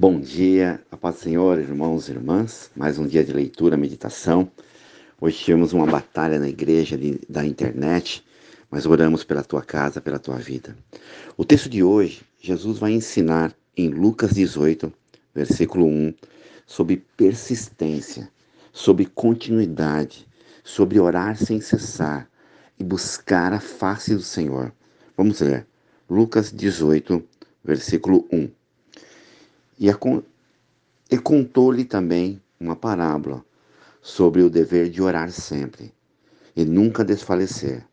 Bom dia, a paz do Senhor, irmãos e irmãs. Mais um dia de leitura, meditação. Hoje tivemos uma batalha na igreja de, da internet, mas oramos pela tua casa, pela tua vida. O texto de hoje, Jesus vai ensinar em Lucas 18, versículo 1, sobre persistência, sobre continuidade, sobre orar sem cessar e buscar a face do Senhor. Vamos ler. Lucas 18, versículo 1. E, e contou-lhe também uma parábola sobre o dever de orar sempre e nunca desfalecer,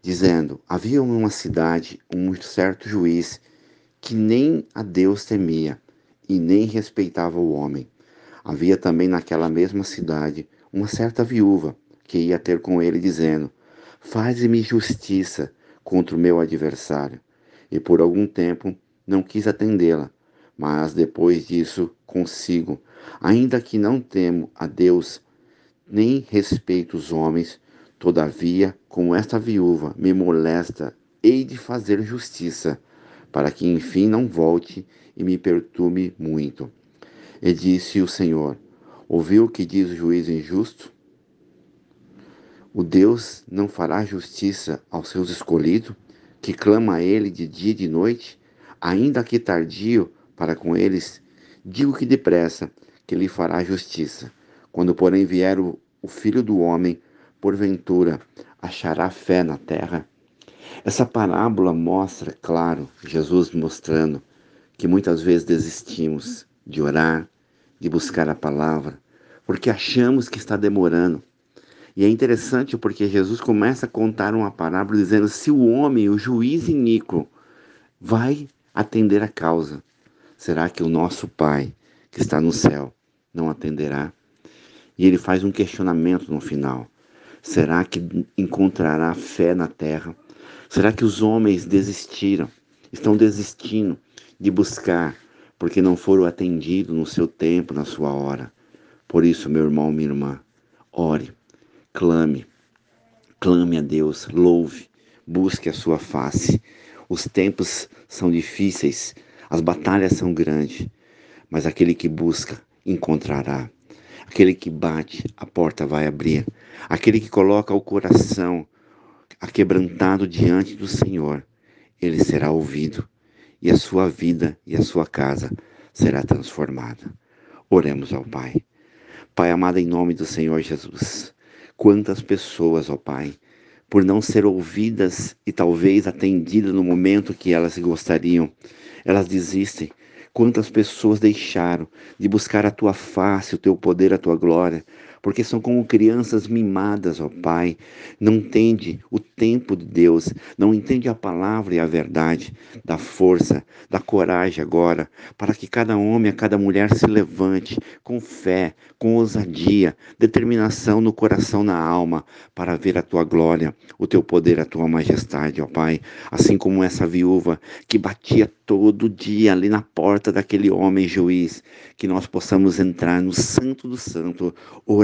dizendo: Havia uma cidade um certo juiz que nem a Deus temia e nem respeitava o homem. Havia também naquela mesma cidade uma certa viúva que ia ter com ele, dizendo: Faze-me justiça contra o meu adversário. E por algum tempo não quis atendê-la mas depois disso consigo, ainda que não temo a Deus, nem respeito os homens, todavia, como esta viúva me molesta, hei de fazer justiça, para que enfim não volte e me perturbe muito. E disse o Senhor: Ouviu o que diz o juiz injusto? O Deus não fará justiça aos seus escolhidos, que clama a ele de dia e de noite, ainda que tardio, para com eles, digo que depressa, que lhe fará justiça. Quando, porém, vier o, o filho do homem, porventura achará fé na terra? Essa parábola mostra, claro, Jesus mostrando que muitas vezes desistimos de orar, de buscar a palavra, porque achamos que está demorando. E é interessante porque Jesus começa a contar uma parábola dizendo: se o homem, o juiz iníquo, vai atender a causa, Será que o nosso Pai, que está no céu, não atenderá? E ele faz um questionamento no final. Será que encontrará fé na terra? Será que os homens desistiram? Estão desistindo de buscar porque não foram atendidos no seu tempo, na sua hora. Por isso, meu irmão, minha irmã, ore, clame, clame a Deus, louve, busque a sua face. Os tempos são difíceis, as batalhas são grandes, mas aquele que busca encontrará. Aquele que bate, a porta vai abrir. Aquele que coloca o coração aquebrantado diante do Senhor, ele será ouvido e a sua vida e a sua casa será transformada. Oremos ao Pai. Pai amado, em nome do Senhor Jesus, quantas pessoas, ó Pai, por não ser ouvidas e talvez atendidas no momento que elas gostariam, elas desistem. Quantas pessoas deixaram de buscar a tua face, o teu poder, a tua glória, porque são como crianças mimadas, ó Pai. Não entende o tempo de Deus, não entende a palavra e a verdade. Dá força, dá coragem agora, para que cada homem, a cada mulher se levante com fé, com ousadia, determinação no coração, na alma, para ver a tua glória, o teu poder, a tua majestade, ó Pai. Assim como essa viúva que batia todo dia ali na porta daquele homem juiz, que nós possamos entrar no Santo do Santo,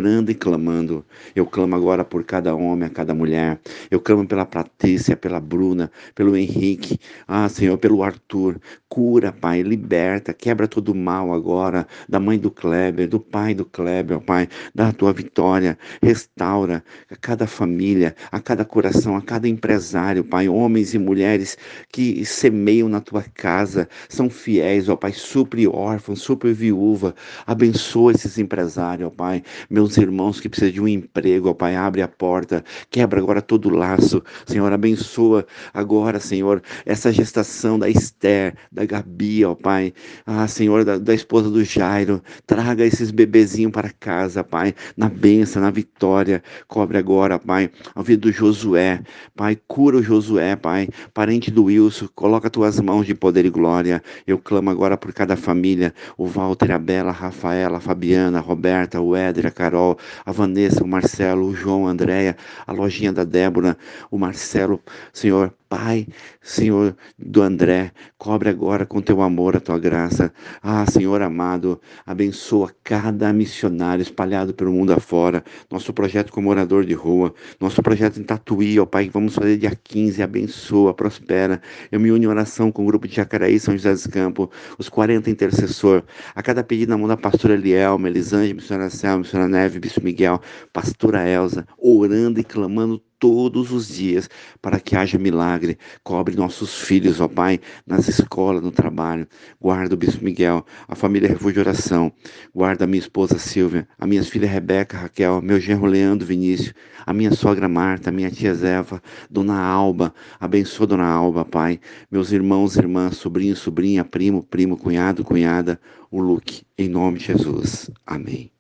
orando e clamando. Eu clamo agora por cada homem, a cada mulher. Eu clamo pela Patrícia, pela Bruna, pelo Henrique, ah, Senhor, pelo Arthur. Cura, Pai, liberta, quebra todo o mal agora, da mãe do Kleber, do pai do Kleber, Pai, da tua vitória. Restaura a cada família, a cada coração, a cada empresário, Pai, homens e mulheres que semeiam na tua casa, são fiéis, ó Pai, supre órfãos, supre viúva, abençoa esses empresários, ó Pai, meus irmãos que precisam de um emprego, ó Pai, abre a porta, quebra agora todo o laço, Senhor, abençoa agora, Senhor, essa gestação da Esther, da Gabi, ó Pai. Ah, Senhor, da, da esposa do Jairo. Traga esses bebezinhos para casa, Pai. Na bênção, na vitória. Cobre agora, Pai, a vida do Josué. Pai, cura o Josué, Pai. Parente do Wilson, coloca tuas mãos de poder e glória. Eu clamo agora por cada família. O Walter, a Bela, a Rafaela, a Fabiana, a Roberta, o Éder, a Carol. Carol, a Vanessa, o Marcelo, o João, a Andréia, a lojinha da Débora, o Marcelo, Senhor, Pai, Senhor do André, cobre agora com teu amor a tua graça. Ah, Senhor amado, abençoa cada missionário espalhado pelo mundo afora. Nosso projeto com morador de rua, nosso projeto em Tatuí, ó Pai, que vamos fazer dia 15. Abençoa, prospera. Eu me uno em oração com o grupo de Jacaraí, São José dos Campos, os 40 intercessor. A cada pedido na mão da pastora Eliel, Melisande, missionária Selma, missionária Neve, Bispo Miguel, pastora Elza, orando e clamando todos os dias para que haja milagre. Cobre nossos filhos, ó Pai, nas escolas, no trabalho. Guarda o Bispo Miguel, a família Refúgio Oração. Guarda a minha esposa Silvia, a minha filha Rebeca, Raquel, meu genro Leandro Vinícius, a minha sogra Marta, a minha tia Zeva, Dona Alba. Abençoa Dona Alba, Pai. Meus irmãos, irmãs, sobrinho, sobrinha, primo, primo, cunhado, cunhada, o Luke. Em nome de Jesus. Amém.